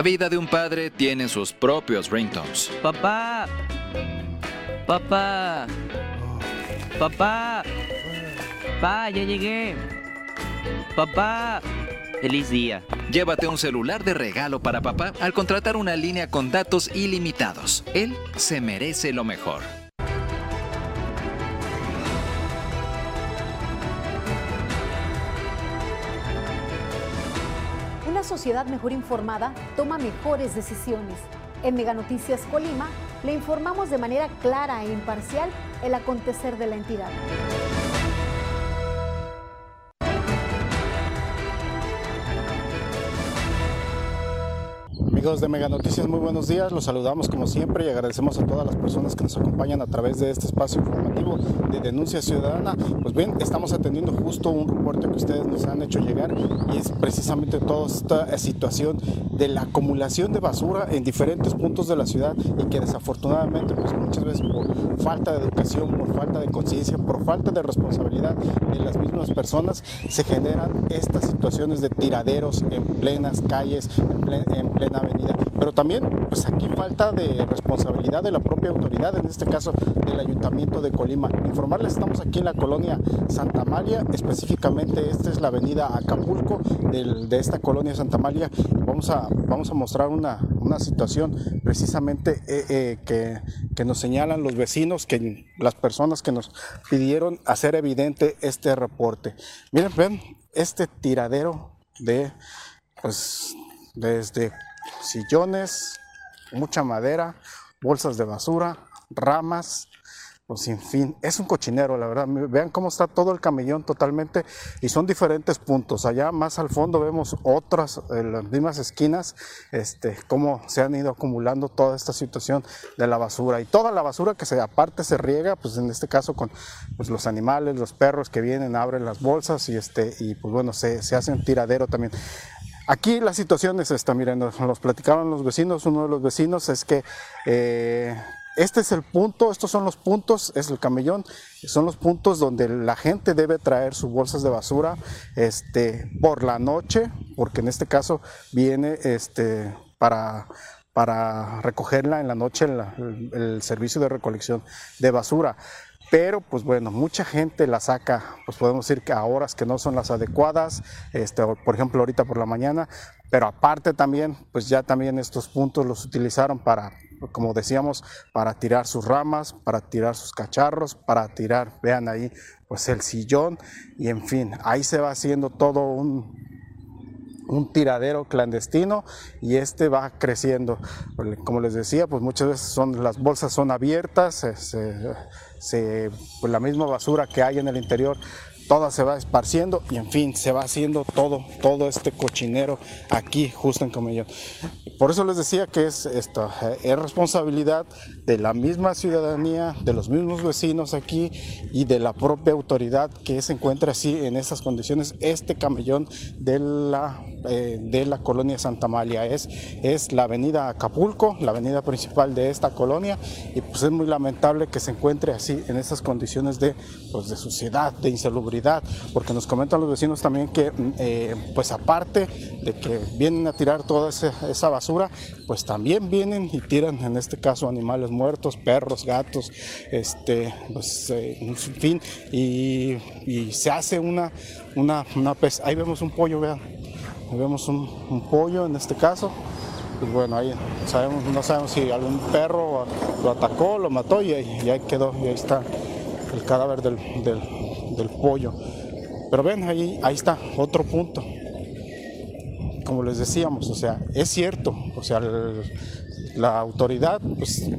La vida de un padre tiene sus propios ringtones. Papá. Papá. Papá. Papá, ya llegué. Papá. Feliz día. Llévate un celular de regalo para papá al contratar una línea con datos ilimitados. Él se merece lo mejor. Sociedad mejor informada toma mejores decisiones. En Mega Noticias Colima le informamos de manera clara e imparcial el acontecer de la entidad. Amigos de Mega Noticias, muy buenos días. Los saludamos como siempre y agradecemos a todas las personas que nos acompañan a través de este espacio informativo de denuncia ciudadana. Pues bien, estamos atendiendo justo un reporte que ustedes nos han hecho llegar y es precisamente toda esta situación de la acumulación de basura en diferentes puntos de la ciudad y que desafortunadamente pues muchas veces por falta de educación, por falta de conciencia, por falta de responsabilidad de las mismas personas se generan estas situaciones de tiraderos en plenas calles, en plena, en plena Pero también, pues aquí falta de responsabilidad de la propia autoridad, en este caso del Ayuntamiento de Colima. Informarles, estamos aquí en la colonia Santa María, específicamente esta es la avenida Acapulco del, de esta colonia Santa María. Vamos a, vamos a mostrar una, una situación precisamente eh, eh, que, que nos señalan los vecinos, que las personas que nos pidieron hacer evidente este reporte. Miren, ven este tiradero de, pues, desde sillones, mucha madera, bolsas de basura, ramas, pues en fin, es un cochinero, la verdad. Vean cómo está todo el camellón totalmente y son diferentes puntos. Allá más al fondo vemos otras, en las mismas esquinas, este, cómo se han ido acumulando toda esta situación de la basura y toda la basura que se aparte se riega, pues en este caso con pues, los animales, los perros que vienen, abren las bolsas y este, y pues bueno, se, se hace un tiradero también. Aquí la situación es esta, miren, nos, platicaron los vecinos, uno de los vecinos es que eh, este es el punto, estos son los puntos, es el camellón, son los puntos donde la gente debe traer sus bolsas de basura este, por la noche, porque en este caso viene este, para, para recogerla en la noche el servicio de recolección de basura pero pues bueno, mucha gente la saca, pues podemos decir que a horas que no son las adecuadas, este, por ejemplo ahorita por la mañana, pero aparte también, pues ya también estos puntos los utilizaron para, como decíamos, para tirar sus ramas, para tirar sus cacharros, para tirar, vean ahí, pues el sillón. Y en fin, ahí se va haciendo todo un, un tiradero clandestino y este va creciendo. Como les decía, pues muchas veces son, las bolsas son abiertas, pues la misma basura que hay en el interior toda se va esparciendo y en fin, se va haciendo todo, todo este cochinero aquí justo en Camellón. Por eso les decía que es esto, es responsabilidad de la misma ciudadanía, de los mismos vecinos aquí y de la propia autoridad que se encuentra así en esas condiciones. Este camellón de la, eh, de la colonia Santa María es, es la avenida Acapulco, la avenida principal de esta colonia y pues es muy lamentable que se encuentre así en esas condiciones de, pues, de suciedad, de insalubridad porque nos comentan los vecinos también que, eh, pues aparte de que vienen a tirar toda esa, basura, pues también vienen y tiran, en este caso, animales muertos, perros, gatos, este, pues, eh, en fin, y, se hace una, una, una pez. Ahí vemos un pollo, vean, ahí vemos un, pollo en este caso pues bueno, ahí sabemos, no sabemos si algún perro lo atacó, lo mató y ahí, ahí quedó, y ahí está el cadáver del, del pollo. Pero ven, ahí, ahí está, otro punto. Como les decíamos, o sea, es cierto, o sea, la autoridad pues,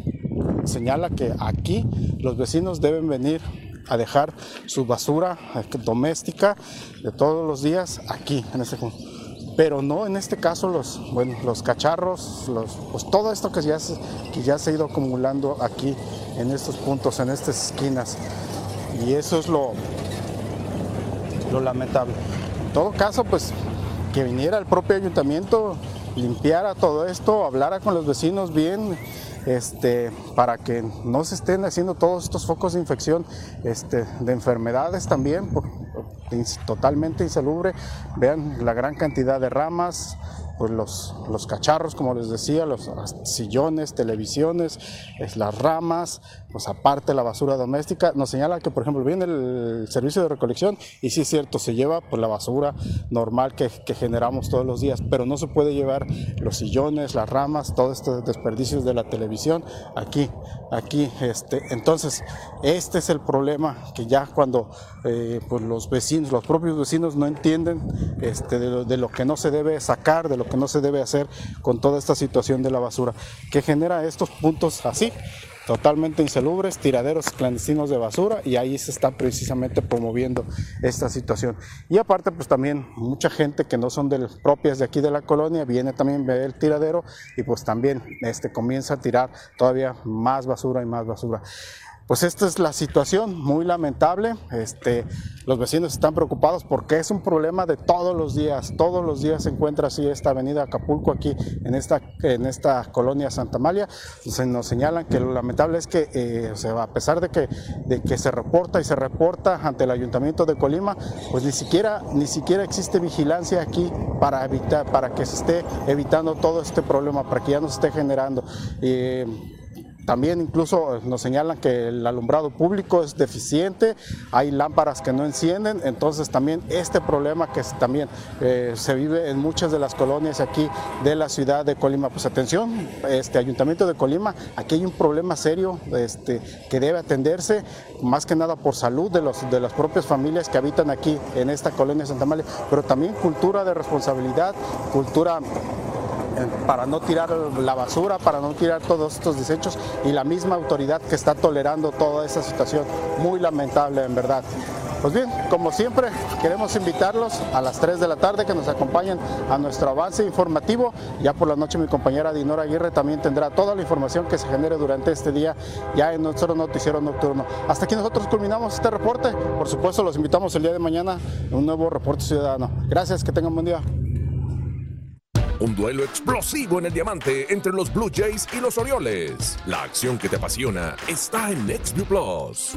señala que aquí los vecinos deben venir a dejar su basura doméstica de todos los días aquí, en este punto. Pero no en este caso los, bueno, los cacharros, los, pues todo esto que ya, se, que ya se ha ido acumulando aquí en estos puntos, en estas esquinas. Y eso es lo, lo lamentable. En todo caso, pues que viniera el propio ayuntamiento, limpiara todo esto, hablara con los vecinos bien, este, para que no se estén haciendo todos estos focos de infección este, de enfermedades también, por, totalmente insalubre. Vean la gran cantidad de ramas, pues los, los cacharros, como les decía, los sillones, televisiones, las ramas, pues aparte la basura doméstica. Nos señala que, por ejemplo, viene el servicio de recolección y sí es cierto, se lleva pues, la basura normal que, que generamos todos los días, pero no se puede llevar los sillones, las ramas, todos estos desperdicios de la televisión aquí, aquí. Este, entonces, este es el problema que ya cuando eh, pues los vecinos, los propios vecinos no entienden este, de, lo, que no se debe sacar, de lo que no se debe hacer con toda esta situación de la basura, que genera estos puntos así, totalmente insalubres, tiraderos clandestinos de basura y ahí se está precisamente promoviendo esta situación. Y aparte pues también mucha gente que no son de, propias de aquí de la colonia viene también ver el tiradero y pues también este, comienza a tirar todavía más basura y más basura pues esta es la situación muy lamentable. Este, los vecinos están preocupados porque es un problema de todos los días. Todos los días se encuentra así esta avenida Acapulco aquí en esta, en esta colonia Santa María. Se nos señalan que lo lamentable es que eh, a pesar de que, de que se reporta y se reporta ante el Ayuntamiento de Colima, pues ni siquiera, ni siquiera existe vigilancia aquí para evitar, para que se esté evitando todo este problema, para que ya no se esté generando. Eh, también incluso nos señalan que el alumbrado público es deficiente, hay lámparas que no encienden, entonces también este problema que también eh, se vive en muchas de las colonias aquí de la ciudad de Colima. Pues atención, este Ayuntamiento de Colima, aquí hay un problema serio este, que debe atenderse, más que nada por salud de, los, de las propias familias que habitan aquí en esta colonia Santa María, pero también cultura de responsabilidad, cultura para no tirar la basura, para no tirar todos estos desechos y la misma autoridad que está tolerando toda esta situación. Muy lamentable, en verdad. Pues bien, como siempre, queremos invitarlos a las 3 de la tarde que nos acompañen a nuestro avance informativo. Ya por la noche mi compañera Dinora Aguirre también tendrá toda la información que se genere durante este día ya en nuestro noticiero nocturno. Hasta aquí nosotros culminamos este reporte. Por supuesto, los invitamos el día de mañana a un nuevo reporte ciudadano. Gracias, que tengan buen día. Un duelo explosivo en el diamante entre los Blue Jays y los Orioles. La acción que te apasiona está en NextView Plus.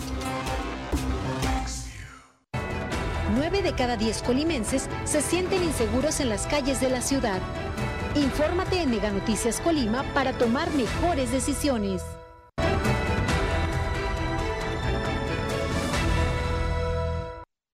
9 de cada 10 colimenses se sienten inseguros en las calles de la ciudad. Infórmate en Mega Noticias Colima para tomar mejores decisiones.